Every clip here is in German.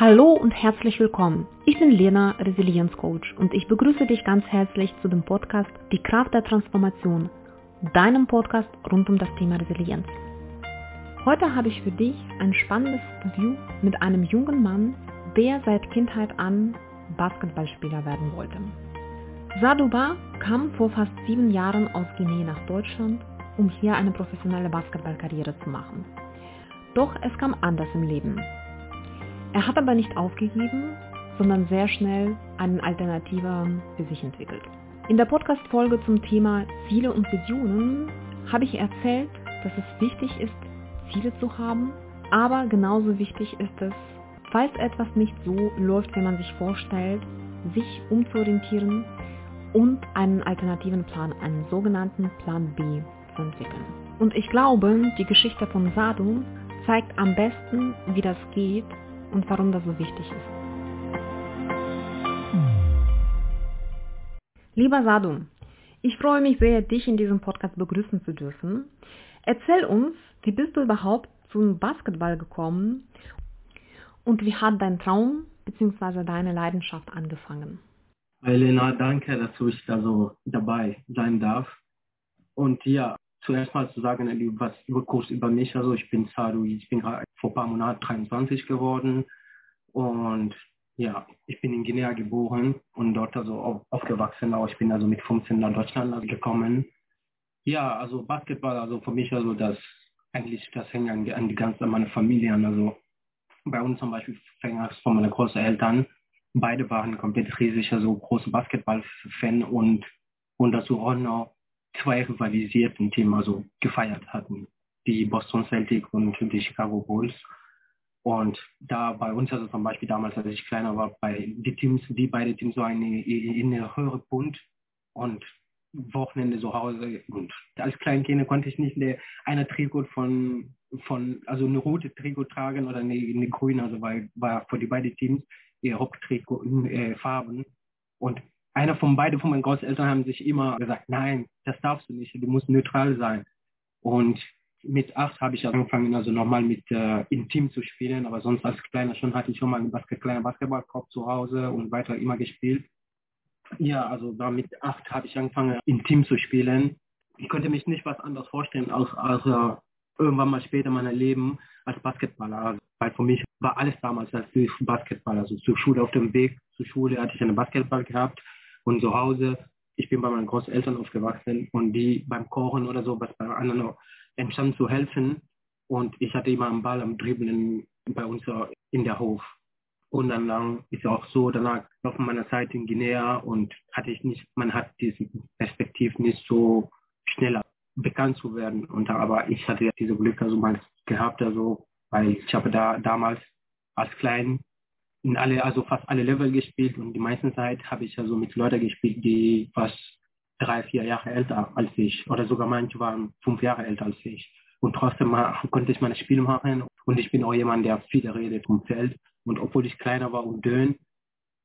Hallo und herzlich willkommen. Ich bin Lena, Resilienzcoach und ich begrüße dich ganz herzlich zu dem Podcast Die Kraft der Transformation, deinem Podcast rund um das Thema Resilienz. Heute habe ich für dich ein spannendes Interview mit einem jungen Mann, der seit Kindheit an Basketballspieler werden wollte. Sadouba kam vor fast sieben Jahren aus Guinea nach Deutschland, um hier eine professionelle Basketballkarriere zu machen. Doch es kam anders im Leben. Er hat aber nicht aufgegeben, sondern sehr schnell einen Alternativer für sich entwickelt. In der Podcast-Folge zum Thema Ziele und Visionen habe ich erzählt, dass es wichtig ist, Ziele zu haben, aber genauso wichtig ist es, falls etwas nicht so läuft, wie man sich vorstellt, sich umzuorientieren und einen alternativen Plan, einen sogenannten Plan B zu entwickeln. Und ich glaube, die Geschichte von Sadu zeigt am besten, wie das geht und warum das so wichtig ist. Lieber Sadu, ich freue mich sehr, dich in diesem Podcast begrüßen zu dürfen. Erzähl uns, wie bist du überhaupt zum Basketball gekommen und wie hat dein Traum bzw. deine Leidenschaft angefangen? Elena, danke, dass ich da so dabei sein darf. Und ja, zuerst mal zu sagen, was kurz über mich. Also ich bin Sadu, ich bin gerade vor ein paar Monaten 23 geworden und ja, ich bin in Guinea geboren und dort also aufgewachsen. Auch ich bin also mit 15 nach Deutschland gekommen. Ja, also Basketball, also für mich also das eigentlich das hängt an, an die ganze meine Familie an. Also bei uns zum Beispiel fängt es von meinen Großeltern. Beide waren komplett riesig, also große Basketball-Fan und und dazu auch noch zwei rivalisierten Teams also gefeiert hatten, die Boston Celtics und die Chicago Bulls. Und da bei uns, also zum Beispiel damals, als ich kleiner war, bei die Teams, die beide Teams so eine, eine höhere Bund und Wochenende zu Hause. Und als Kleinkind konnte ich nicht eine, eine Trikot von, von, also eine rote Trikot tragen oder eine, eine grüne, also weil war für die beiden Teams ihr Haupttrikot äh, Farben. Und einer von beiden von meinen Großeltern haben sich immer gesagt, nein, das darfst du nicht, du musst neutral sein. Und mit acht habe ich angefangen, also nochmal mit äh, im Team zu spielen, aber sonst als Kleiner schon hatte ich schon mal einen Basket, kleinen Basketballkorb zu Hause und weiter immer gespielt. Ja, also da mit acht habe ich angefangen, im Team zu spielen. Ich konnte mich nicht was anderes vorstellen, als, als äh, irgendwann mal später mein Leben als Basketballer. Also, weil für mich war alles damals als Basketballer. Also zur Schule auf dem Weg zur Schule hatte ich einen Basketball gehabt und zu Hause. Ich bin bei meinen Großeltern aufgewachsen und die beim Kochen oder so, was bei anderen entstand zu helfen. Und ich hatte immer einen Ball am Dribbeln bei uns in der Hof. Und dann, dann ist auch so, danach auf meiner Zeit in Guinea und hatte ich nicht, man hat diese Perspektive nicht so schneller bekannt zu werden. Und aber ich hatte ja diese Glück also mal gehabt, also weil ich habe da damals als Klein in alle, also fast alle Level gespielt und die meiste Zeit habe ich also mit Leuten gespielt, die fast drei, vier Jahre älter als ich oder sogar manche waren fünf Jahre älter als ich. Und trotzdem konnte ich meine Spiele machen und ich bin auch jemand, der viel redet vom Feld. Und obwohl ich kleiner war und dünn,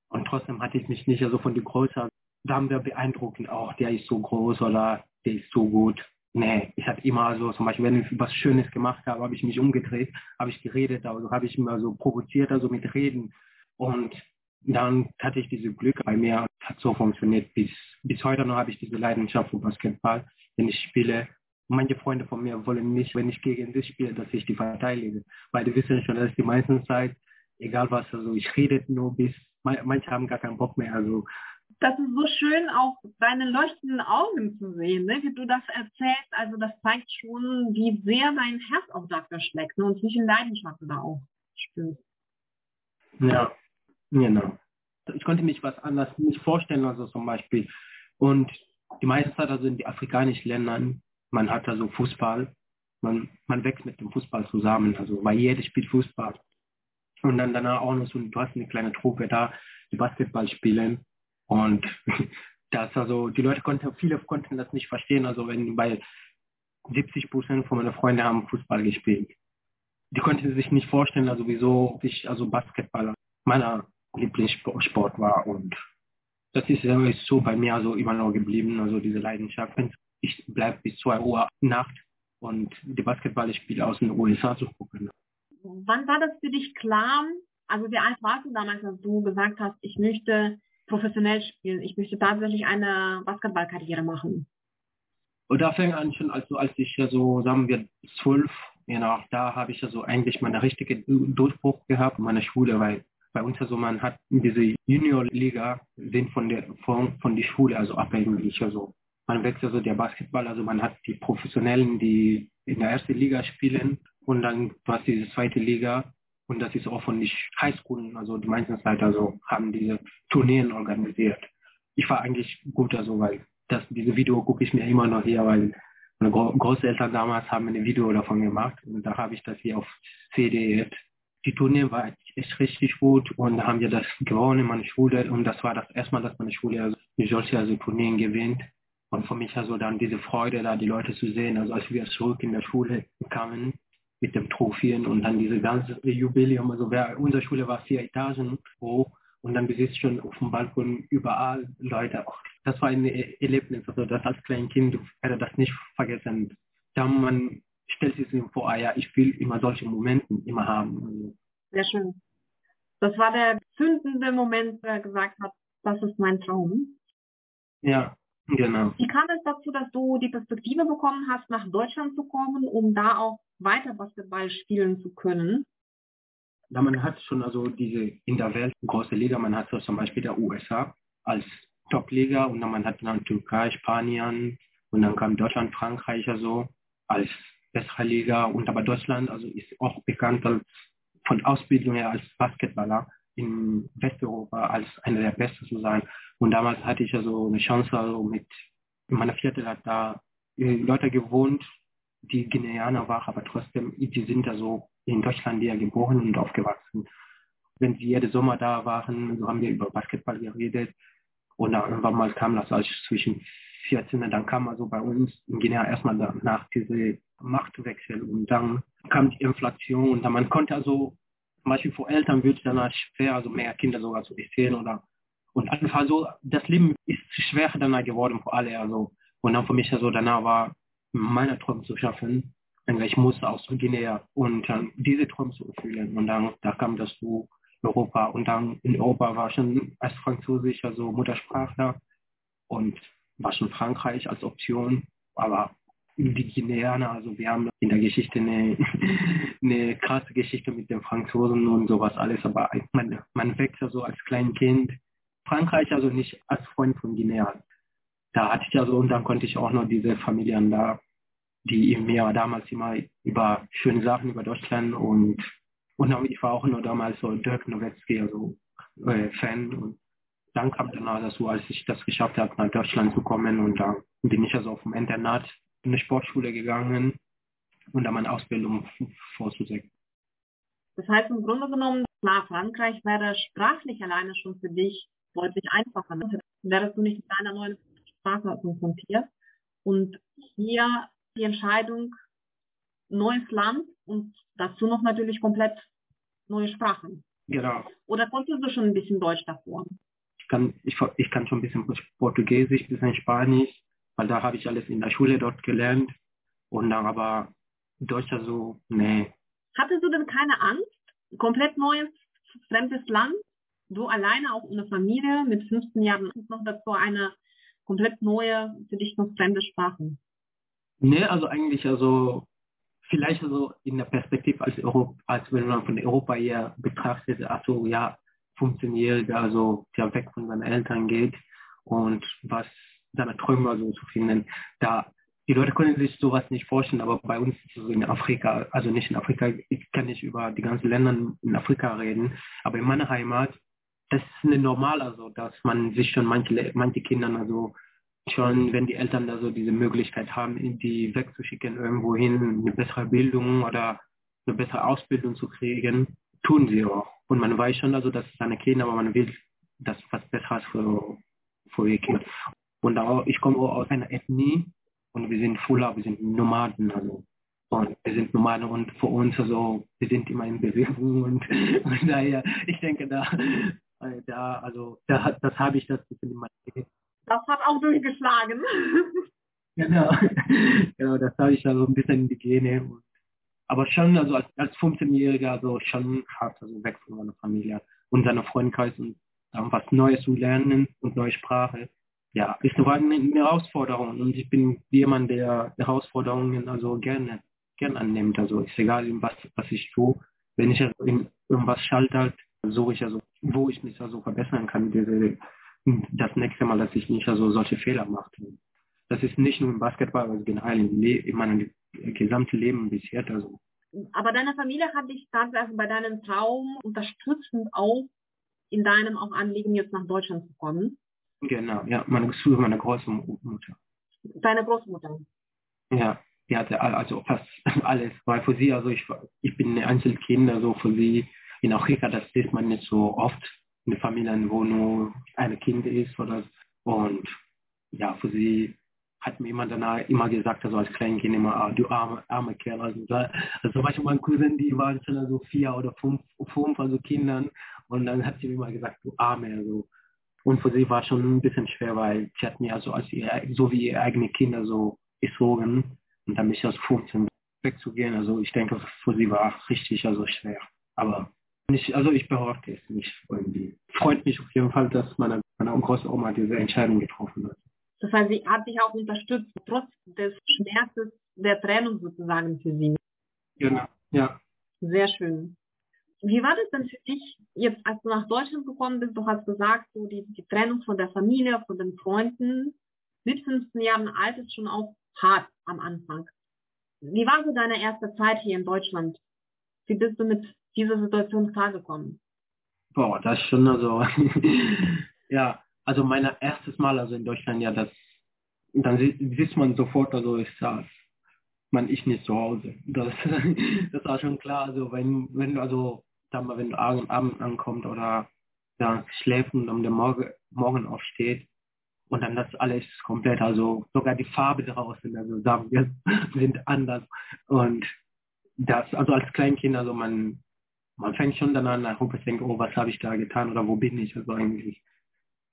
und trotzdem hatte ich mich nicht so also von der Größe, da haben wir beeindruckend auch, der ist so groß oder der ist so gut. Nee, ich hatte immer so, zum Beispiel, wenn ich was Schönes gemacht habe, habe ich mich umgedreht, habe ich geredet, also habe ich immer so provoziert, also mit Reden. Und dann hatte ich diese Glück bei mir, hat so funktioniert. Bis, bis heute noch habe ich diese Leidenschaft für Basketball, wenn ich spiele. Manche Freunde von mir wollen nicht, wenn ich gegen sie spiele, dass ich die verteidige. Weil die wissen schon, dass die meisten Zeit, egal was, also ich rede nur bis, manche haben gar keinen Bock mehr. Also das ist so schön, auch deine leuchtenden Augen zu sehen, ne? wie du das erzählst. Also das zeigt schon, wie sehr dein Herz auch dafür schlägt ne? und wie viel Leidenschaft du da auch spürst. Ja, genau. Ich konnte mich was anderes nicht vorstellen, also zum Beispiel. Und die meiste Zeit also in den afrikanischen Ländern, man hat also Fußball, man, man wächst mit dem Fußball zusammen, also weil jeder spielt Fußball. Und dann danach auch noch so, du hast eine kleine Truppe da, die Basketball spielen. Und das also, die Leute konnten, viele konnten das nicht verstehen. Also wenn bei 70 Prozent von meinen Freunden haben Fußball gespielt. Die konnten sich nicht vorstellen, also wieso ich also Basketballer meiner Lieblingssport war. Und das ist, so bei mir also immer noch geblieben, also diese Leidenschaft. Ich bleibe bis 2 Uhr Nacht und die Basketballspiele aus den USA zu gucken. Wann war das für dich klar, Also wie alt warst du damals, als du gesagt hast, ich möchte professionell spielen, ich möchte tatsächlich eine Basketballkarriere machen? Und da fing an schon, also als ich ja so, sagen wir, zwölf, genau, da habe ich ja so eigentlich meine richtige Durchbruch gehabt in meiner Schule, weil bei uns man hat diese Juniorliga sind von der von, von der Schule also abhängig also man wechselt also der Basketball also man hat die Professionellen die in der ersten Liga spielen und dann du hast diese zweite Liga und das ist auch von den Highschoolen also die meisten Zeit also haben diese Turnieren organisiert. Ich war eigentlich gut also weil das diese Video gucke ich mir immer noch hier weil meine Großeltern damals haben ein Video davon gemacht und da habe ich das hier auf CD jetzt die Turnier war echt richtig gut und haben wir das gewonnen in meiner Schule und das war das erste Mal, dass meine Schule also solche also Turnieren gewinnt. Und für mich also dann diese Freude, da die Leute zu sehen, also als wir zurück in der Schule kamen mit dem Trophäen und dann diese ganze Jubiläum, also wer, unsere Schule war vier Etagen hoch und dann besitzt schon auf dem Balkon überall Leute. Das war ein Erlebnis, also das als Kleinkind hätte das nicht vergessen. Da man stellt sich vor, ah ja, ich will immer solche Momente immer haben. Sehr schön. Das war der zündende Moment, wo er gesagt hat, das ist mein Traum. Ja, genau. Wie kam es dazu, dass du die Perspektive bekommen hast, nach Deutschland zu kommen, um da auch weiter Basketball spielen zu können? Ja, man hat schon also diese in der Welt große Liga, man hat so zum Beispiel der USA als Top-Liga und dann man hat dann Türkei, Spanien und dann kam Deutschland, Frankreich also als bessere Liga und aber Deutschland also ist auch bekannt als von Ausbildung her als Basketballer in Westeuropa als einer der Besten zu sein. Und damals hatte ich ja so eine Chance, also mit in meiner Viertel hat da Leute gewohnt, die Guineaner waren, aber trotzdem, die sind ja so in Deutschland ja geboren und aufgewachsen. Wenn sie jeden Sommer da waren, so haben wir über Basketball geredet. Und dann irgendwann mal kam das als zwischen 14, dann kam also bei uns in Guinea erstmal nach diese Machtwechsel und dann kam die Inflation und dann man konnte also zum Beispiel für Eltern wird es dann schwer, also mehr Kinder sogar zu erzählen oder und einfach so, das Leben ist schwer dann geworden für alle, also. Und dann für mich also danach war meine Träume zu schaffen, ich musste aus Guinea und dann diese Träume zu erfüllen. Und dann da kam das zu Europa. Und dann in Europa war schon als Französisch, also Muttersprachler. Und war schon Frankreich als Option, aber die Guineaner, also wir haben in der Geschichte eine, eine krasse Geschichte mit den Franzosen und sowas alles, aber man, man wächst ja so als Kleinkind. Frankreich also nicht als Freund von Guinea. Da hatte ich ja so und dann konnte ich auch noch diese Familien da, die mir damals immer über schöne Sachen über Deutschland und und ich war auch nur damals so Dirk Nowitzki, also äh, Fan und dann kam dann dazu, als ich das geschafft habe, nach Deutschland zu kommen und dann bin ich also auf dem Internat in eine Sportschule gegangen und dann meine Ausbildung vorzusetzen. Das heißt im Grunde genommen, klar, Frankreich wäre sprachlich alleine schon für dich deutlich einfacher. Ne? Wärst du nicht mit einer neuen Sprache konfrontiert. Und hier die Entscheidung, neues Land und dazu noch natürlich komplett neue Sprachen. Genau. Oder konntest du schon ein bisschen Deutsch davor? Ich kann, ich, ich kann schon ein bisschen Portugiesisch, ein bisschen Spanisch, weil da habe ich alles in der Schule dort gelernt. Und dann aber Deutsch so, nee. Hattest du denn keine Angst? Komplett neues, fremdes Land? Du alleine, auch ohne Familie, mit 15 Jahren noch dazu eine komplett neue, für dich noch fremde Sprache? Nee, also eigentlich, also vielleicht also in der Perspektive als Europa, als wenn man von Europa her betrachtet, also ja, 15-Jähriger, also der weg von seinen Eltern geht und was seine Träume also zu finden. Da die Leute können sich sowas nicht vorstellen, aber bei uns in Afrika, also nicht in Afrika, ich kann nicht über die ganzen Länder in Afrika reden, aber in meiner Heimat, das ist eine normal, also dass man sich schon manche, manche Kinder also schon, wenn die Eltern da so diese Möglichkeit haben, die wegzuschicken irgendwo hin, eine bessere Bildung oder eine bessere Ausbildung zu kriegen, tun sie auch. Und man weiß schon, also, dass es seine Kinder, aber man will das was Besseres für, für ihr Kind. Und auch, ich komme auch aus einer Ethnie und wir sind Fula, wir sind Nomaden, also. Und wir sind Nomaden und für uns, also, wir sind immer in Bewegung und, und daher, ich denke, da, da, also, da, das habe ich das bisschen in meinem Das hat auch durchgeschlagen. Genau, genau, das habe ich also ein bisschen in die Gene. Aber schon, also als, als 15-Jähriger, also schon hart, also weg von meiner Familie und seiner Freundkreis und dann was Neues zu lernen und neue Sprache. Ja, ist eine, eine Herausforderung und ich bin jemand, der Herausforderungen also gerne, gerne annimmt. Also ist egal, was, was ich tue. Wenn ich in irgendwas schalte, halt, suche ich also, wo ich mich also verbessern kann, das nächste Mal, dass ich nicht also solche Fehler mache. Das ist nicht nur im Basketball, aber generell Le in meinem gesamten Leben bis jetzt. Also. Aber deine Familie hat dich tatsächlich bei deinem Traum unterstützend auch in deinem auch Anliegen, jetzt nach Deutschland zu kommen. Genau, ja, meine, meine Großmutter. Deine Großmutter? Ja, die hatte also fast alles, weil für sie, also ich, ich bin ein Einzelkind, also für sie in Afrika, das sieht man nicht so oft in der Familie, wo nur ein Kind ist oder und ja, für sie hat mir jemand danach immer gesagt, also als Kleinkind immer, ah, du arme, arme Kerl. Also, also zum Beispiel meine Cousin, die waren schon so vier oder fünf, fünf also Kindern und dann hat sie mir immer gesagt, du arme. Also. Und für sie war schon ein bisschen schwer, weil sie hat mir also als ihr, so wie ihre eigene Kinder so erzogen und dann mich als 15 wegzugehen. Also ich denke, für sie war richtig also schwer. Aber nicht, also ich behaupte es nicht irgendwie. Freut mich auf jeden Fall, dass meine, meine Großoma diese Entscheidung getroffen hat. Das heißt, sie hat dich auch unterstützt, trotz des Schmerzes der Trennung sozusagen für sie. Genau, ja. Sehr schön. Wie war das denn für dich, jetzt als du nach Deutschland gekommen bist, du hast gesagt, so die, die Trennung von der Familie, von den Freunden, mit 15 Jahren alt ist schon auch hart am Anfang. Wie war so deine erste Zeit hier in Deutschland? Wie bist du mit dieser Situation klargekommen? Boah, das ist schon also, ja, also mein erstes Mal also in Deutschland, ja, das, dann sieht man sofort, also ich saß, man ist nicht zu Hause. Das, das war schon klar, also wenn, wenn also, sag mal, wenn du abends Abend ankommst oder da schläft und am Morgen, Morgen aufsteht und dann das alles komplett, also sogar die Farbe draußen, also sagen wir, sind anders. Und das, also als Kleinkind, also man, man fängt schon dann an, und denkt, oh, was habe ich da getan oder wo bin ich, also eigentlich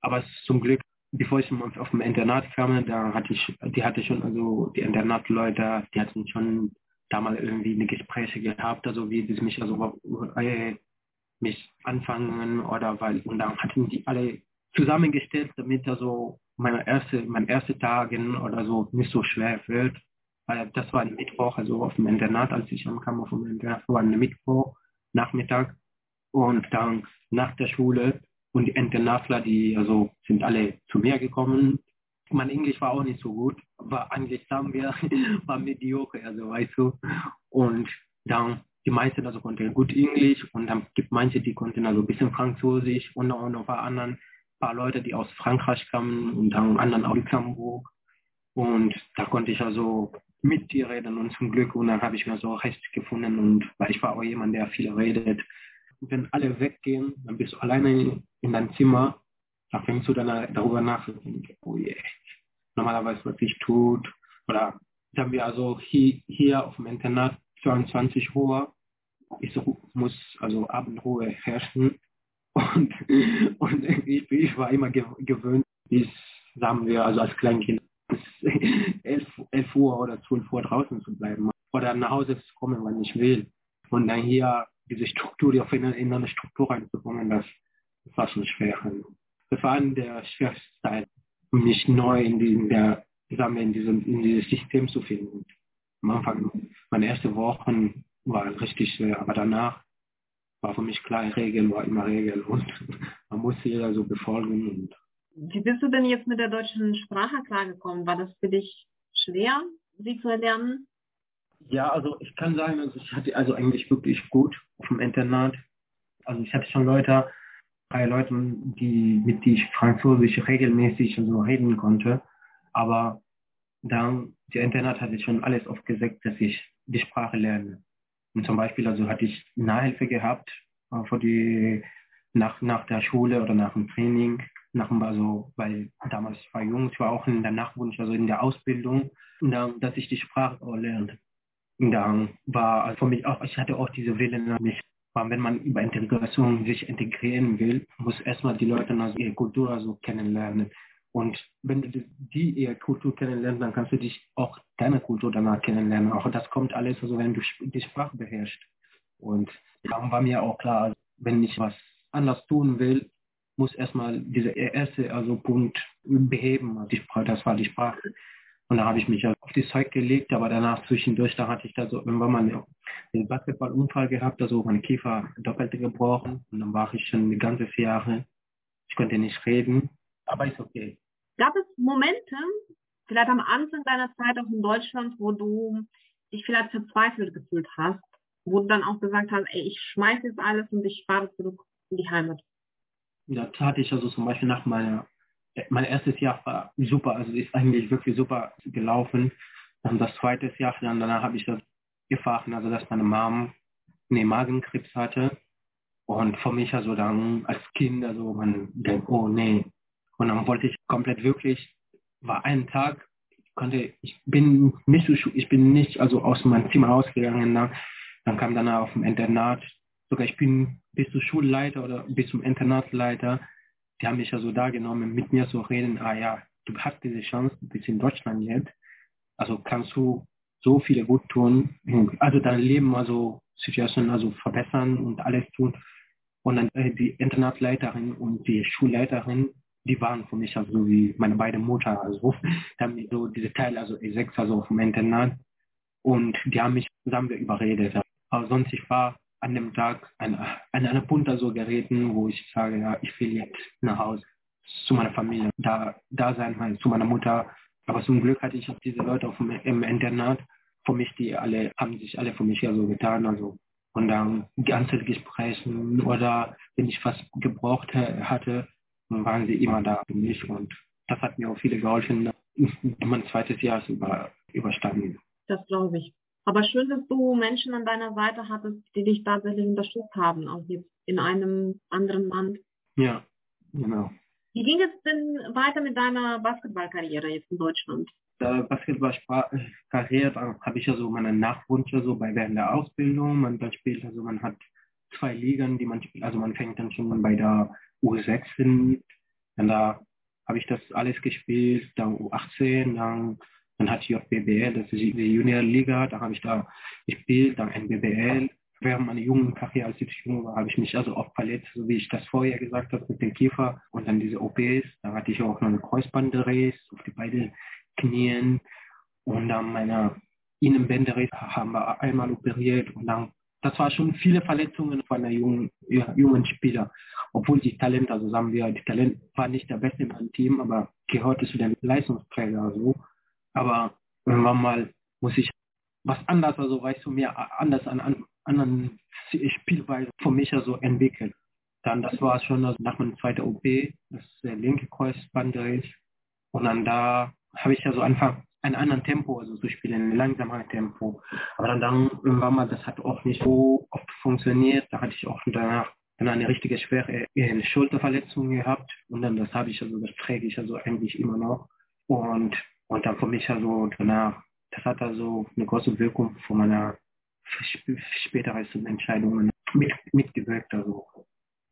aber zum Glück, bevor ich auf dem Internat kam, da hatte ich, die hatte schon, also die Internatleute, die hatten schon damals irgendwie eine Gespräche gehabt, also wie sie mich also äh, mich anfangen oder weil und dann hatten die alle zusammengestellt, damit also meine erste, mein erste Tagen oder so nicht so schwer wird. Weil das war ein Mittwoch, also auf dem Internat, als ich ankam auf dem Internat, war ein Mittwoch, Nachmittag und dann nach der Schule und die Internatler, die also sind alle zu mir gekommen. Mein Englisch war auch nicht so gut, war eigentlich sagen wir, war mediocre, also weißt du. Und dann die meisten also konnten gut Englisch und dann gibt manche, die konnten also ein bisschen Französisch und auch noch ein paar anderen, paar Leute, die aus Frankreich kamen und dann anderen aus Luxemburg. Und da konnte ich also mit dir reden und zum Glück und dann habe ich mir so recht gefunden und weil ich war auch jemand, der viel redet wenn alle weggehen, dann bist du alleine in deinem Zimmer, da fängst du dann darüber nach, oh yeah, normalerweise was ich tut. Oder haben wir also hier, hier auf dem Internat 22 Uhr, ich muss also Abendruhe herrschen. Und, und ich, ich war immer gewöhnt, bis, sagen wir, also als Kleinkind, bis 11, 11 Uhr oder 12 Uhr draußen zu bleiben. Oder nach Hause zu kommen, wann ich will. Und dann hier diese Struktur, die auf in, in eine Struktur reinzukommen, das, das war schon schwer. Das war eine der schwersten Zeit, mich neu in, die, in der, sagen wir, in diesem, in dieses System zu finden. Am Anfang, meine ersten Wochen waren richtig schwer, aber danach war für mich klar, Regeln war immer Regel und man musste jeder so befolgen. Wie bist du denn jetzt mit der deutschen Sprache klargekommen? War das für dich schwer, sie zu erlernen? Ja, also ich kann sagen, also ich hatte also eigentlich wirklich gut auf dem Internat. Also ich hatte schon Leute, drei Leute, die, mit die ich Französisch regelmäßig so reden konnte. Aber dann, der Internat hatte schon alles aufgesetzt, dass ich die Sprache lerne. Und zum Beispiel, also hatte ich Nahhilfe gehabt, äh, für die, nach, nach der Schule oder nach dem Training, nach also, weil damals ich war jung, ich war auch in der Nachwunsch, also in der Ausbildung, dann, dass ich die Sprache auch lerne da war für mich auch, ich hatte auch diese Willen, mich, wenn man über Integration sich integrieren will, muss erstmal die Leute also ihre Kultur so kennenlernen. Und wenn du die ihre Kultur kennenlernst, dann kannst du dich auch deine Kultur danach kennenlernen. Auch das kommt alles, also wenn du die Sprache beherrschst. Und darum war mir auch klar, wenn ich was anders tun will, muss erstmal dieser erste also Punkt beheben. Also die Sprache, das war die Sprache. Und da habe ich mich auf die Zeug gelegt, aber danach zwischendurch, da hatte ich da so irgendwann mal einen Basketballunfall gehabt, also meine Kiefer doppelt gebrochen. Und dann war ich schon ein ganzes Jahr, ich konnte nicht reden, aber ist okay. Gab es Momente, vielleicht am Anfang deiner Zeit auch in Deutschland, wo du dich vielleicht verzweifelt gefühlt hast, wo du dann auch gesagt hast, ey, ich schmeiße jetzt alles und ich fahre zurück in die Heimat? Das hatte ich also zum Beispiel nach meiner mein erstes Jahr war super, also ist eigentlich wirklich super gelaufen. Dann das zweite Jahr, dann danach habe ich das gefahren, also dass meine Mom eine Magenkrebs hatte. Und für mich also dann als Kind, also man denkt, oh nee. Und dann wollte ich komplett wirklich, war ein Tag, konnte, ich bin nicht so, ich bin nicht also aus meinem Zimmer rausgegangen, dann, dann kam dann auf dem Internat, sogar ich bin bis zum Schulleiter oder bis zum Internatsleiter, die haben mich also da genommen, mit mir zu reden, ah ja, du hast diese Chance, du bist in Deutschland jetzt, also kannst du so viele gut tun, also dein Leben, also Situation also verbessern und alles tun. Und dann äh, die Internatsleiterin und die Schulleiterin, die waren für mich also wie meine beiden Mutter, also haben so diese Teil, also E6, also vom Internat, und die haben mich, sagen wir, überredet. Aber sonst, ich war an dem Tag an, an einer Punkt so geraten, wo ich sage, ja, ich will jetzt nach Hause zu meiner Familie, da, da sein, zu meiner Mutter. Aber zum Glück hatte ich auch diese Leute auf dem, im Internat, für mich, die alle, haben sich alle für mich ja so getan, also und dann ganze Gespräche oder wenn ich was gebraucht hatte, waren sie immer da für mich und das hat mir auch viele geholfen, mein zweites Jahr über, überstanden. Das glaube ich. Aber schön, dass du Menschen an deiner Seite hattest, die dich tatsächlich unterstützt haben, auch jetzt in einem anderen Land. Ja, genau. Wie ging es denn weiter mit deiner Basketballkarriere jetzt in Deutschland? Der Basketballkarriere habe ich ja so meine Nachwunsch so bei während der Ausbildung. Man dann spielt also man hat zwei Ligen, die man spielt. Also man fängt dann schon bei der U6 hin. Dann da habe ich das alles gespielt, dann U18, dann dann hatte ich auch BBL, das ist die Juniorliga, da habe ich da gespielt, dann NBBL. Während meiner jungen Karriere, als ich jung war, habe ich mich also oft verletzt, so wie ich das vorher gesagt habe, mit dem Kiefer und dann diese OPs. Da hatte ich auch noch eine Kreuzbandriss auf die beiden Knien und dann meine Innenbänderriss haben wir einmal operiert und dann das war schon viele Verletzungen von einer jungen, ja, jungen Spieler. Obwohl die Talent, also sagen wir, die Talent war nicht der Beste in meinem Team, aber gehörte zu den Leistungsträgern so. Aber irgendwann mal muss ich was anders, also weißt du, mir anders an, an anderen Spielweise für mich also entwickeln. Dann, das war schon also nach meinem zweiten OP, das der linke Kreuzbandriss. Und dann da habe ich also einfach ein anderes Tempo, also zu spielen, ein langsamer Tempo. Aber dann, dann irgendwann mal, das hat auch nicht so oft funktioniert. Da hatte ich auch danach dann eine richtige schwere Schulterverletzung gehabt. Und dann das habe ich also, das träge ich also eigentlich immer noch. Und und dann für mich also danach, das hat also eine große Wirkung für meine spätere Entscheidungen mit, mitgewirkt. Also.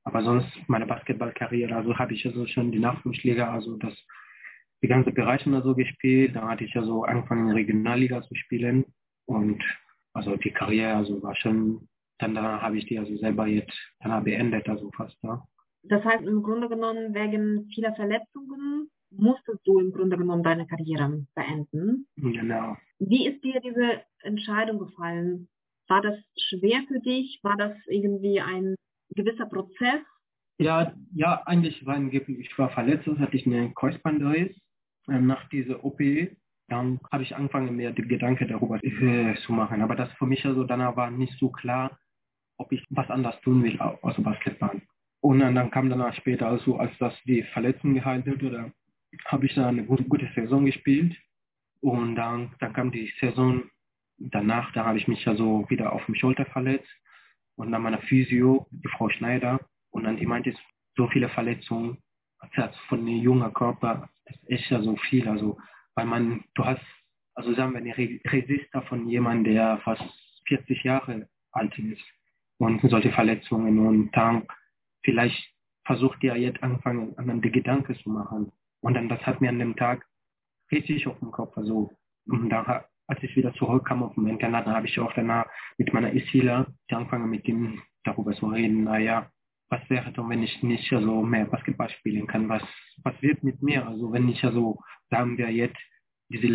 Aber sonst meine Basketballkarriere, also habe ich also schon die Nachwuchsliga, also das die ganze Bereiche also gespielt. Da hatte ich also angefangen in Regionalliga zu spielen und also die Karriere also war schon, dann danach habe ich die also selber jetzt danach beendet, also fast. Ja. Das heißt im Grunde genommen wegen vieler Verletzungen musstest du im Grunde genommen deine Karriere beenden. Genau. Wie ist dir diese Entscheidung gefallen? War das schwer für dich? War das irgendwie ein gewisser Prozess? Ja, ja, eigentlich war ich war verletzt, hatte ich eine Kreuzbandriss ähm, nach dieser OP. Dann habe ich angefangen, mir die Gedanken darüber äh, zu machen. Aber das für mich also danach war nicht so klar, ob ich was anderes tun will außer Basketball. Und dann, dann kam danach später, also als das die Verletzung geheilt wurde, habe ich da eine gute, gute Saison gespielt. Und dann, dann kam die Saison danach, da habe ich mich also wieder auf dem Schulter verletzt. Und dann meine Physio, die Frau Schneider. Und dann die meinte, so viele Verletzungen also von einem jungen Körper, das ist echt ja so viel. Also, weil man, du hast, also sagen wir, eine Resister von jemandem, der fast 40 Jahre alt ist. Und solche Verletzungen. Und dann vielleicht versucht ihr jetzt anfangen, an die Gedanken zu machen Und dann, das hat mir an dem Tag richtig auf dem Kopf, also, und dann, als ich wieder zurückkam auf dem Internat, habe ich auch danach mit meiner Isila angefangen, mit ihm darüber zu reden, naja, was wäre denn, wenn ich nicht also mehr Basketball spielen kann? Was, was wird mit mir? Also wenn ich also, sagen wir jetzt, diese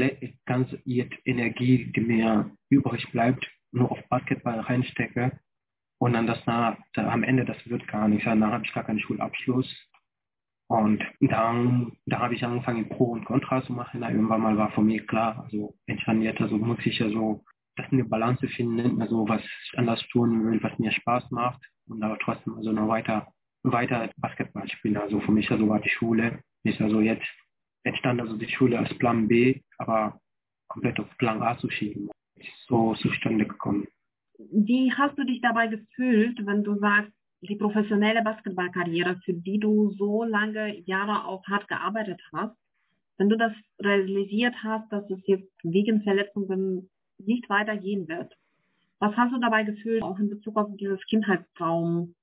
ganze Energie, die mir übrig bleibt, nur auf Basketball reinstecke und dann das nach, am Ende, das wird gar nichts. Dann habe ich gar keinen Schulabschluss. Und dann, da habe ich angefangen, Pro und Contra zu machen. Da irgendwann mal war für mich klar, also entstanden also muss ich ja so das eine Balance finden, also was ich anders tun will, was mir Spaß macht und aber trotzdem also noch weiter, weiter Basketball spielen. Also für mich also war die Schule, ist also jetzt entstand also die Schule als Plan B, aber komplett auf Plan A zu schieben. Ist so zustande gekommen. Wie hast du dich dabei gefühlt, wenn du sagst, die professionelle Basketballkarriere, für die du so lange Jahre auch hart gearbeitet hast, wenn du das realisiert hast, dass es jetzt wegen Verletzungen nicht weitergehen wird. Was hast du dabei gefühlt, auch in Bezug auf dieses Kindheitstraum?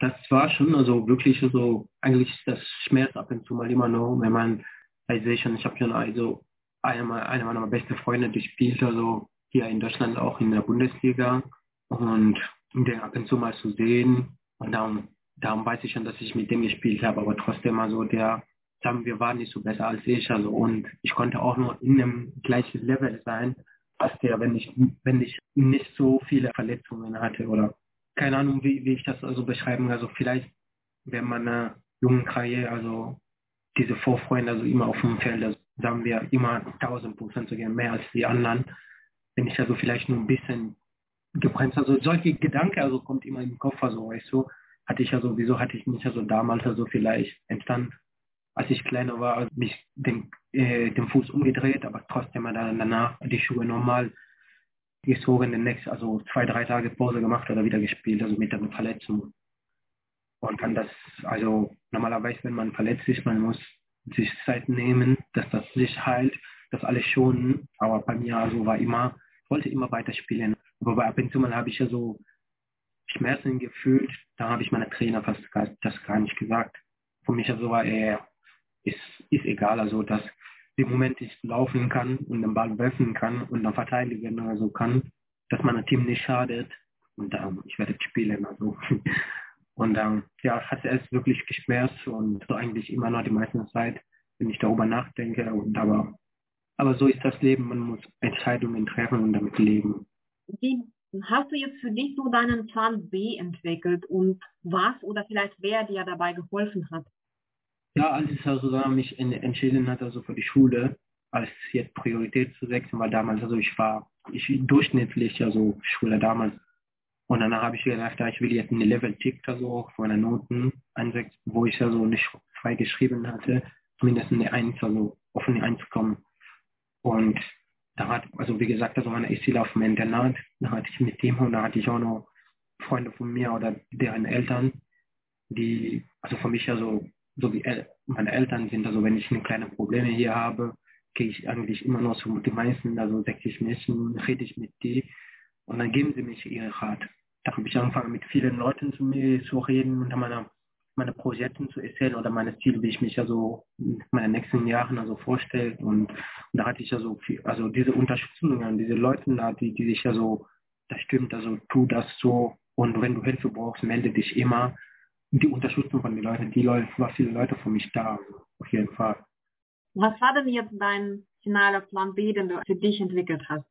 Das war schon also wirklich so, eigentlich das Schmerz ab und zu mal immer noch, wenn man, also ich, ich habe schon also eine, eine meiner besten Freunde, die spielt also hier in Deutschland auch in der Bundesliga und den ab und zu mal zu sehen und darum, darum weiß ich schon, dass ich mit dem gespielt habe, aber trotzdem also der, sagen wir, war nicht so besser als ich also und ich konnte auch nur in einem gleichen Level sein passt ja, wenn ich, wenn ich nicht so viele Verletzungen hatte oder keine Ahnung, wie, wie ich das also beschreiben. Also vielleicht, wenn man eine jungen Karriere, also diese Vorfreunde, also immer auf dem Feld, also sagen wir immer 1000 Prozent sogar mehr als die anderen, wenn ich also vielleicht nur ein bisschen gebremst, also solche Gedanken, also kommt immer im Kopf, also weißt du, hatte ich also, wieso hatte ich nicht also damals also vielleicht entstanden, als ich kleiner war, mich den, äh, den Fuß umgedreht, aber trotzdem dann danach die Schuhe normal gezogen, den nächsten, also zwei, drei Tage Pause gemacht oder wieder gespielt, also mit einer Verletzung. Und dann das, also normalerweise, wenn man verletzt ist, man muss sich Zeit nehmen, dass das sich heilt, das alles schonen. Aber bei mir also war immer, wollte immer weiterspielen. Aber ab und zu mal habe ich ja so Schmerzen gefühlt, da habe ich meine Trainer fast gar, das gar nicht gesagt. Für mich also war eher ist, ist egal. Also dass im Moment ich laufen kann und den Ball werfen kann und dann verteidigen oder so kann, dass mein Team nicht schadet und ähm, ich werde spielen. Also und ähm, ja, hat es wirklich geschmerzt und so eigentlich immer noch die meiste Zeit, wenn ich darüber nachdenke. Und aber aber so ist das Leben. Man muss Entscheidungen treffen und damit leben. Wie hast du jetzt für dich so deinen Plan B entwickelt und was oder vielleicht wer dir dabei geholfen hat? Ja, als ich also mich entschieden hatte, also für die Schule, als jetzt Priorität zu setzen, weil damals, also ich war ich durchschnittlich, also Schule damals. Und danach habe ich gedacht, ich will jetzt eine Level-Tick, also von den Noten einsetzen, wo ich also nicht frei geschrieben hatte, zumindest eine Eins, also auf eine Eins kommen. Und da hat, also wie gesagt, also meine Ziel auf dem Internat, da hatte ich mit dem und da hatte ich auch noch Freunde von mir oder deren Eltern, die, also für mich also so wie El meine Eltern sind, also wenn ich eine kleine Probleme hier habe, gehe ich eigentlich immer noch zu den meisten, also setze ich mich, rede ich mit die und dann geben sie mich ihren Rat. Da habe ich angefangen mit vielen Leuten zu mir zu reden und meine, meine Projekte zu erzählen oder meine Ziele, wie ich mich also in meinen nächsten Jahren also vorstelle und, und da hatte ich also viel, also diese Unterstützung an diese Leute da, die, die sich also, das stimmt, also tu das so und wenn du Hilfe brauchst, melde dich immer die Unterstützung von den Leuten, die Leute, war viele Leute für mich da, auf jeden Fall. Was war denn jetzt dein finaler Plan B, den du für dich entwickelt hast?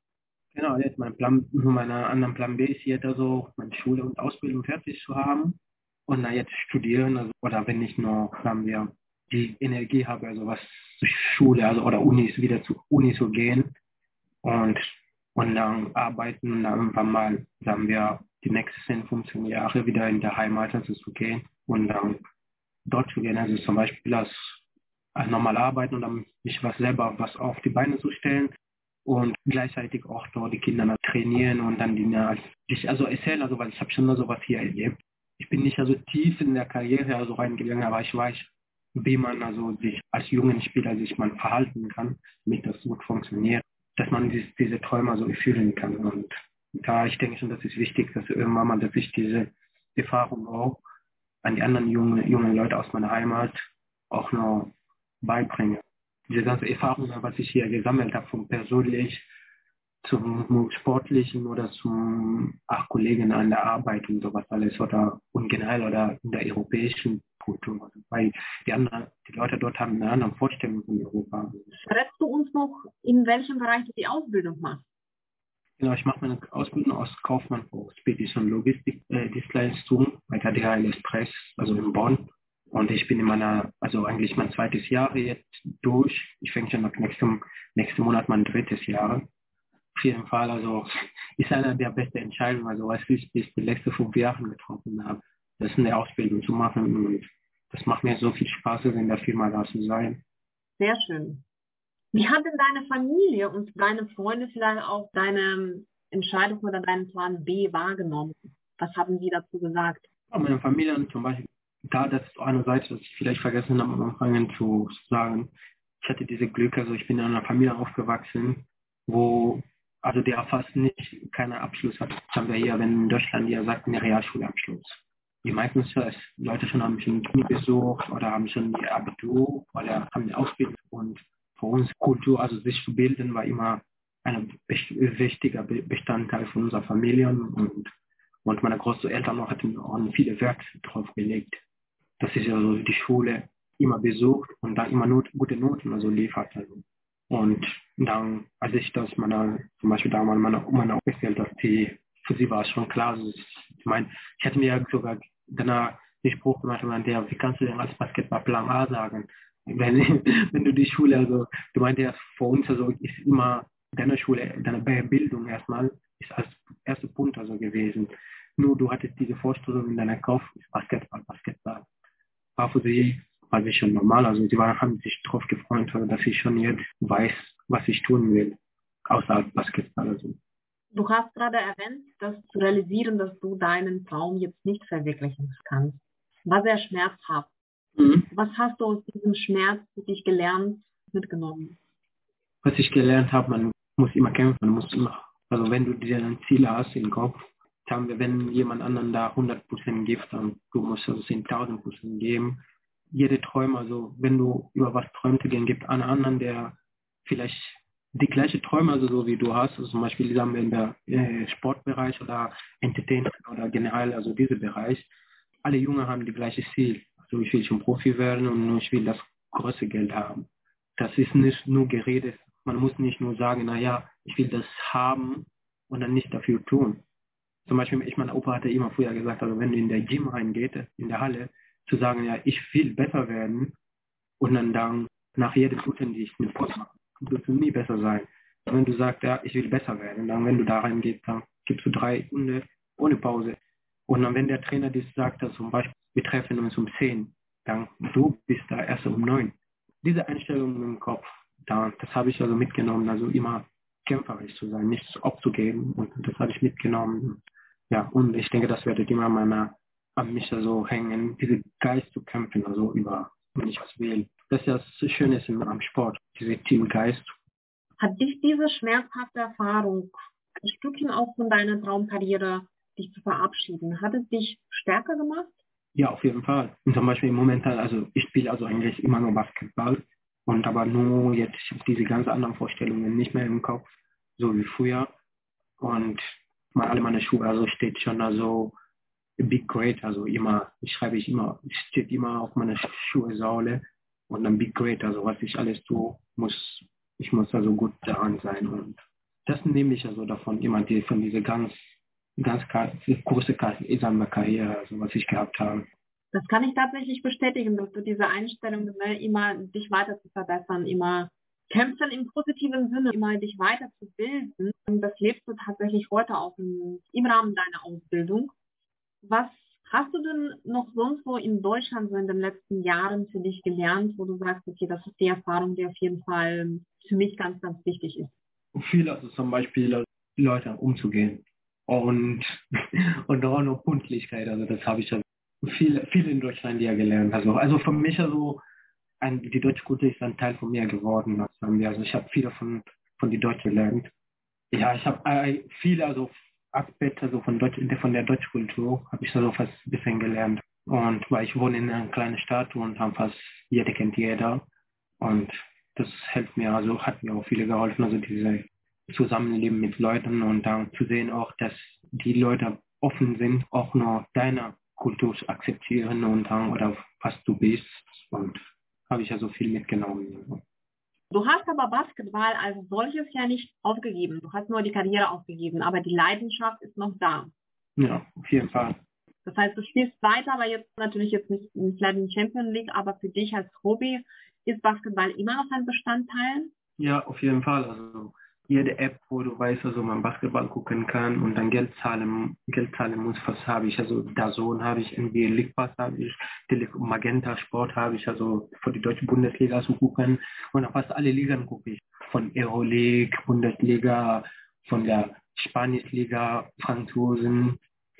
Genau, jetzt mein Plan, mein anderer Plan B ist jetzt also meine Schule und Ausbildung fertig zu haben und dann jetzt studieren, also, oder wenn ich noch, sagen wir, die Energie habe, also was zur Schule, also oder Unis wieder zu Uni zu gehen und und dann arbeiten und dann irgendwann mal, sagen wir, die nächsten 15 Jahre wieder in der Heimat also zu gehen und dann dort zu gehen, also zum Beispiel als, als normal arbeiten und dann mich was selber was auf die Beine zu stellen und gleichzeitig auch dort die Kinder trainieren und dann die als ich also erzählen, also weil ich habe schon mal sowas hier erlebt. Ich bin nicht also tief in der Karriere also reingegangen, aber ich weiß, wie man also sich als jungen Spieler sich man verhalten kann, damit das gut funktioniert, dass man diese, diese Träume so erfüllen kann. Und da ich denke schon, das ist wichtig, dass irgendwann mal, dass ich diese Erfahrung auch an die anderen jungen, jungen Leute aus meiner Heimat auch noch beibringe. Diese ganze Erfahrung, was ich hier gesammelt habe, vom persönlich zum sportlichen oder zum ach, Kollegen an der Arbeit und sowas alles oder und generell oder in der europäischen Kultur. Weil die anderen, die Leute dort haben eine andere Vorstellung von Europa. Verrätst du uns noch, in welchem Bereich du die Ausbildung machst? Genau, ich mache meine Ausbildung als Kaufmann für Spedition Logistik äh, Dienstleistung bei KDHL Express, also in Bonn. Und ich bin in meiner, also eigentlich mein zweites Jahr jetzt durch. Ich fange schon nach nächstem, nächsten Monat mein drittes Jahr. Auf jeden Fall, also ist einer der besten Entscheidungen, also was ich bis die letzten fünf Jahre getroffen habe, das ist eine Ausbildung zu machen. Und das macht mir so viel Spaß, in der Firma da zu sein. Sehr schön. Wie hat denn deine Familie und deine Freunde vielleicht auch deine Entscheidung oder deinen Plan B wahrgenommen? Was haben sie dazu gesagt? Ja, meine Familie zum Beispiel, da das ist eine Seite, das ich vielleicht vergessen habe am Anfang zu sagen. Ich hatte diese Glück, also ich bin in einer Familie aufgewachsen, wo also der fast nicht keinen Abschluss hat. Das haben wir hier, wenn in Deutschland ja sagt, einen Realschulabschluss. Die meisten Leute schon haben schon Knie besucht oder haben schon ihr Abitur oder haben eine Ausbildung und für uns Kultur, also sich zu bilden, war immer ein wichtiger Bestandteil von unserer Familie und, und meine Großeltern hatten auch viele Wert drauf gelegt, dass ich also die Schule immer besucht und dann immer not, gute Noten also liefert. Also. Und dann, als ich das meiner, zum Beispiel damals meiner Oma aufgezählt dass die, für sie war es schon klar, also ich, meine, ich hätte mir sogar danach den Spruch gemacht, der, wie kannst du denn als Basketballplan A sagen? wenn, wenn du die Schule, also du meinte ja für uns, also ist immer deine Schule, deine Bildung erstmal ist als erster Punkt also gewesen. Nur du hattest diese Vorstellung in deinem Kopf, Basketball, Basketball. War für sie, war sie schon normal, also sie waren, haben sich darauf gefreut, dass ich schon jetzt weiß, was ich tun will, außer Basketball. Also. Du hast gerade erwähnt, dass zu realisieren, dass du deinen Traum jetzt nicht verwirklichen kannst, war sehr schmerzhaft. Mhm. Was hast du aus diesem Schmerz für dich gelernt, mitgenommen? Was ich gelernt habe, man muss immer kämpfen, muss immer, also wenn du dir ein Ziel hast im Kopf, haben wir, wenn jemand anderen da 100% gibt, dann du musst also 10.000% geben. Jede Träume, also wenn du über was träumst, dann gibt einen anderen, der vielleicht die gleiche Träume, also so wie du hast, also zum Beispiel sagen wir in der äh, Sportbereich oder Entertainment oder generell, also dieser Bereich, alle Jungen haben die gleiche Ziel so ich will schon Profi werden und ich will das große Geld haben. Das ist nicht nur Gerede. Man muss nicht nur sagen, naja, ich will das haben und dann nicht dafür tun. Zum Beispiel, ich mein Opa hatte immer früher gesagt, also wenn du in der Gym reingeht, in der Halle, zu sagen, ja, ich will besser werden und dann, dann nach jedem Guten, die ich mit Post mache, wirst du nie besser sein. Wenn du sagst, ja, ich will besser werden, dann wenn du da reingehst, dann gibst du drei Stunden ohne Pause. Und dann, wenn der Trainer dir sagt, dass zum Beispiel wir treffen uns um 10, dann du bist da erst um 9. Diese Einstellung im Kopf, da, das habe ich also mitgenommen, also immer kämpferisch zu sein, nichts abzugeben und das habe ich mitgenommen. Ja, und ich denke, das wird immer meiner, an mich so hängen, diese Geist zu kämpfen, also über, wenn ich was will. Das ist ja das Schöne am Sport, diese Teamgeist. Hat dich diese schmerzhafte Erfahrung ein Stückchen auch von deiner Traumkarriere dich zu verabschieden, hat es dich stärker gemacht? Ja, auf jeden Fall. Und zum Beispiel im Moment, also ich spiele also eigentlich immer nur Basketball und aber nur jetzt, ich habe diese ganz anderen Vorstellungen nicht mehr im Kopf, so wie früher. Und mal alle meine Schuhe, also steht schon also Big Great, also immer, ich schreibe ich immer, steht immer auf meiner Schuhesäule und dann Big Great, also was ich alles tue, muss, ich muss also gut daran sein und das nehme ich also davon, immer die, von dieser ganz ganz große Karriere, also was ich gehabt habe. Das kann ich tatsächlich bestätigen, dass du diese Einstellung, ne, immer dich weiter zu verbessern, immer kämpfen im positiven Sinne, immer dich weiterzubilden. Und das lebst du tatsächlich heute auch im, im Rahmen deiner Ausbildung. Was hast du denn noch sonst wo in Deutschland so in den letzten Jahren für dich gelernt, wo du sagst, okay, das ist die Erfahrung, die auf jeden Fall für mich ganz, ganz wichtig ist? Viel, also zum Beispiel Leute umzugehen und, und auch noch Pünktlichkeit. Also das habe ich ja viel, viel in Deutschland ja gelernt. Also, also für mich also ein, die deutsche Kultur ist ein Teil von mir geworden. Also ich habe viel von, von die Deutsche gelernt. Ja, ich habe äh, viele also Aspekte also von, Deutsch, von der deutschen Kultur habe ich also fast ein bisschen gelernt. Und weil ich wohne in einer kleinen Stadt und haben fast jeder kennt jeder. Und das hilft mir, also hat mir auch viele geholfen, also diese Zusammenleben mit Leuten und dann zu sehen auch, dass die Leute offen sind, auch nur deine Kultur zu akzeptieren und dann, oder was du bist. Und habe ich ja so viel mitgenommen. Du hast aber Basketball als solches ja nicht aufgegeben. Du hast nur die Karriere aufgegeben, aber die Leidenschaft ist noch da. Ja, auf jeden Fall. Das heißt, du spielst weiter, aber jetzt natürlich jetzt nicht in der Champion League, aber für dich als Hobby ist Basketball immer noch ein Bestandteil? Ja, auf jeden Fall. Also jede App, wo du weißt, also man Basketball gucken kann und dann Geld zahlen, Geld zahlen muss, was habe ich? Also Dazon habe ich, NBA League Pass habe ich, Magenta Sport habe ich, also für die deutsche Bundesliga zu gucken und fast alle Ligen gucke ich. Von Euroleague, Bundesliga, von der Spanischliga, Franzosen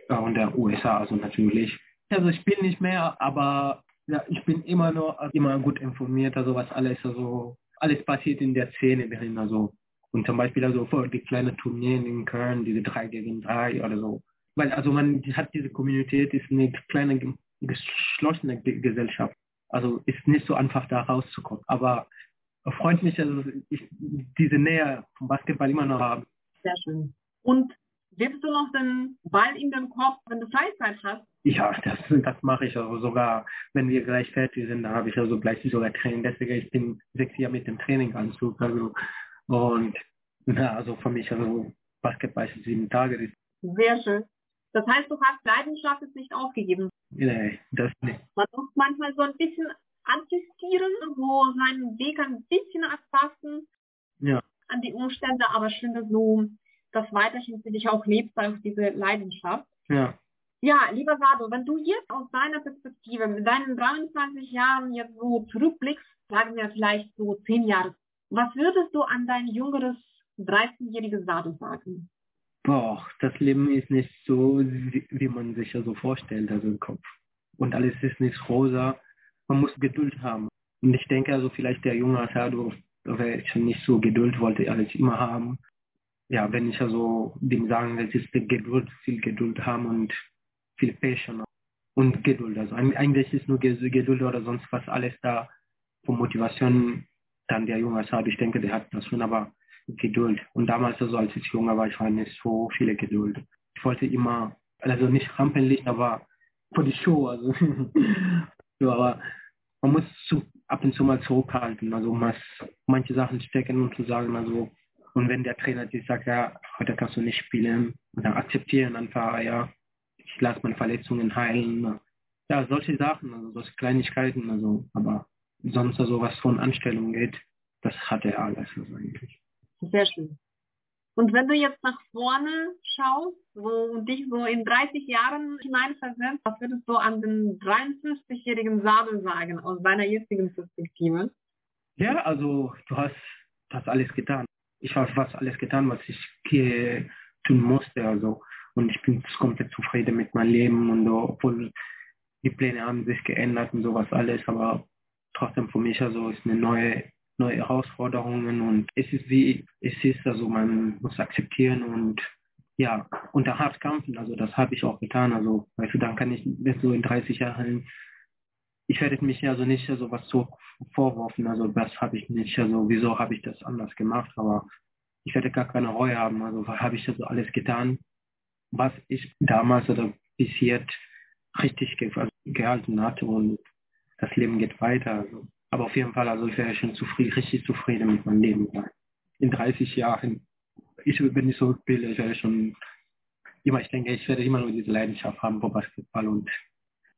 äh, und der USA, also natürlich. Also ich bin nicht mehr, aber ja, ich bin immer noch immer gut informiert, also was alles, also alles passiert in der Szene drin, also und zum Beispiel also vor die kleinen Turniere in Köln, diese drei gegen drei oder so. Weil also man hat diese Community, ist eine kleine geschlossene Gesellschaft. Also ist nicht so einfach da rauszukommen. Aber freut mich, also ich diese Nähe vom Basketball immer noch haben. Sehr schön. Und gibst du noch den Ball in den Kopf, wenn du Freizeit hast? Ja, das, das mache ich also sogar, wenn wir gleich fertig sind, da habe ich also gleich sogar Training. Deswegen ich bin sechs Jahre mit dem Traininganzug. Also und na, also für mich, also Basketball ist sieben Tage. Sehr schön. Das heißt, du hast Leidenschaft jetzt nicht aufgegeben. Nee, das nicht. Man muss manchmal so ein bisschen anjustieren, so seinen Weg ein bisschen anpassen ja. an die Umstände, aber schön, dass du das weiterhin für dich auch lebst, auch diese Leidenschaft. Ja. Ja, lieber Sado, wenn du jetzt aus deiner Perspektive mit deinen 23 Jahren jetzt so zurückblickst, sagen wir vielleicht so zehn Jahre was würdest du an dein jüngeres 13-jähriges Sado sagen? Boah, das Leben ist nicht so, wie man sich ja so vorstellt, also im Kopf. Und alles ist nicht rosa. Man muss Geduld haben. Und ich denke also vielleicht der junge Sado wäre schon nicht so Geduld, wollte alles immer haben. Ja, wenn ich also dem sagen, das ist Geduld, viel Geduld haben und viel Passion und Geduld. Also eigentlich ist nur Geduld oder sonst was alles da, von Motivation dann der junge Saad, ich denke, der hat das schon, aber Geduld. Und damals, also als ich junger war, ich war nicht so viele Geduld. Ich wollte immer, also nicht rampelig, aber für die Show, also. so, aber man muss zu, ab und zu mal zurückhalten, also muss manche Sachen stecken und zu sagen, also, und wenn der Trainer dir sagt, ja, heute kannst du nicht spielen, und dann akzeptieren einfach, ja, ich lasse meine Verletzungen heilen. Ja, solche Sachen, also solche Kleinigkeiten, also, aber sonst also was von Anstellung geht, das hat er alles also eigentlich. Sehr schön. Und wenn du jetzt nach vorne schaust so, und dich so in 30 Jahren hineinversetzt, was würdest du an den 53-jährigen Sabel sagen aus deiner jetzigen Perspektive? Ja, also du hast das alles getan. Ich habe fast alles getan, was ich hier tun musste. Also und ich bin komplett zufrieden mit meinem Leben und so, obwohl die Pläne haben sich geändert und sowas alles, aber trotzdem für mich also ist eine neue neue Herausforderungen und es ist wie es ist, also man muss akzeptieren und ja, unter hart kämpfen, also das habe ich auch getan, also weißt du, dann kann ich nicht so in 30 Jahren, ich werde mich also nicht also was so vorworfen, also das habe ich nicht, also wieso habe ich das anders gemacht, aber ich werde gar keine Reue haben, also habe ich also alles getan, was ich damals oder bis jetzt richtig ge also gehalten hatte und das Leben geht weiter. Also. Aber auf jeden Fall, also ich wäre schon zufrieden, richtig zufrieden mit meinem Leben In 30 Jahren, ich, wenn ich so bilde, ich werde schon immer, ich denke, ich werde immer nur diese Leidenschaft haben für Basketball und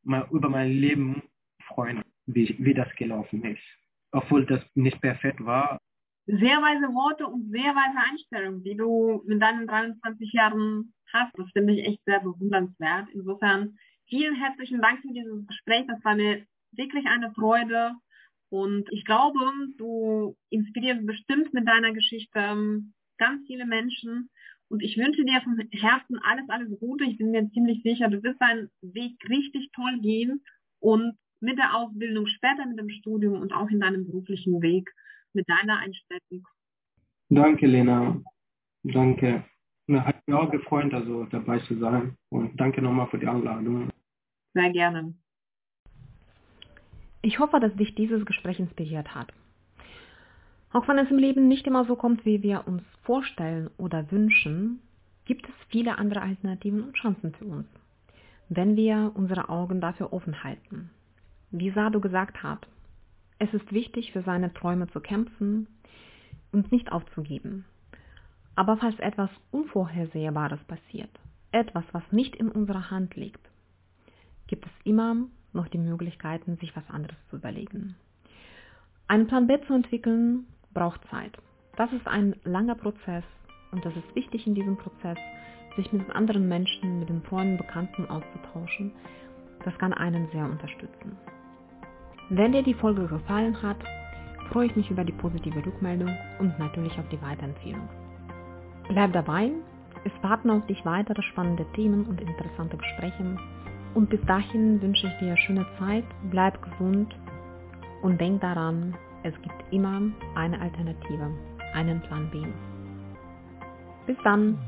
mal über mein Leben freuen, wie, wie das gelaufen ist. Obwohl das nicht perfekt war. Sehr weise Worte und sehr weise Einstellungen, die du mit deinen 23 Jahren hast. Das finde ich echt sehr bewundernswert. Insofern vielen herzlichen Dank für dieses Gespräch. Das war mir wirklich eine Freude. Und ich glaube, du inspirierst bestimmt mit deiner Geschichte ähm, ganz viele Menschen. Und ich wünsche dir vom Herzen alles, alles Gute. Ich bin mir ziemlich sicher, du wirst deinen Weg richtig toll gehen und mit der Ausbildung, später mit dem Studium und auch in deinem beruflichen Weg mit deiner Einstellung. Danke, Lena. Danke. Hat mich auch gefreut, also dabei zu sein. Und danke nochmal für die Einladung. Sehr gerne. Ich hoffe, dass dich dieses Gespräch inspiriert hat. Auch wenn es im Leben nicht immer so kommt, wie wir uns vorstellen oder wünschen, gibt es viele andere Alternativen und Chancen für uns, wenn wir unsere Augen dafür offen halten. Wie Sado gesagt hat, es ist wichtig, für seine Träume zu kämpfen und nicht aufzugeben. Aber falls etwas Unvorhersehbares passiert, etwas, was nicht in unserer Hand liegt, gibt es immer noch die Möglichkeiten, sich was anderes zu überlegen. Einen Plan B zu entwickeln braucht Zeit. Das ist ein langer Prozess und das ist wichtig in diesem Prozess, sich mit anderen Menschen, mit den Freunden, Bekannten auszutauschen. Das kann einen sehr unterstützen. Wenn dir die Folge gefallen hat, freue ich mich über die positive Rückmeldung und natürlich auf die Weiterempfehlung. Bleib dabei, es warten auf dich weitere spannende Themen und interessante Gespräche. Und bis dahin wünsche ich dir schöne Zeit, bleib gesund und denk daran, es gibt immer eine Alternative, einen Plan B. Bis dann!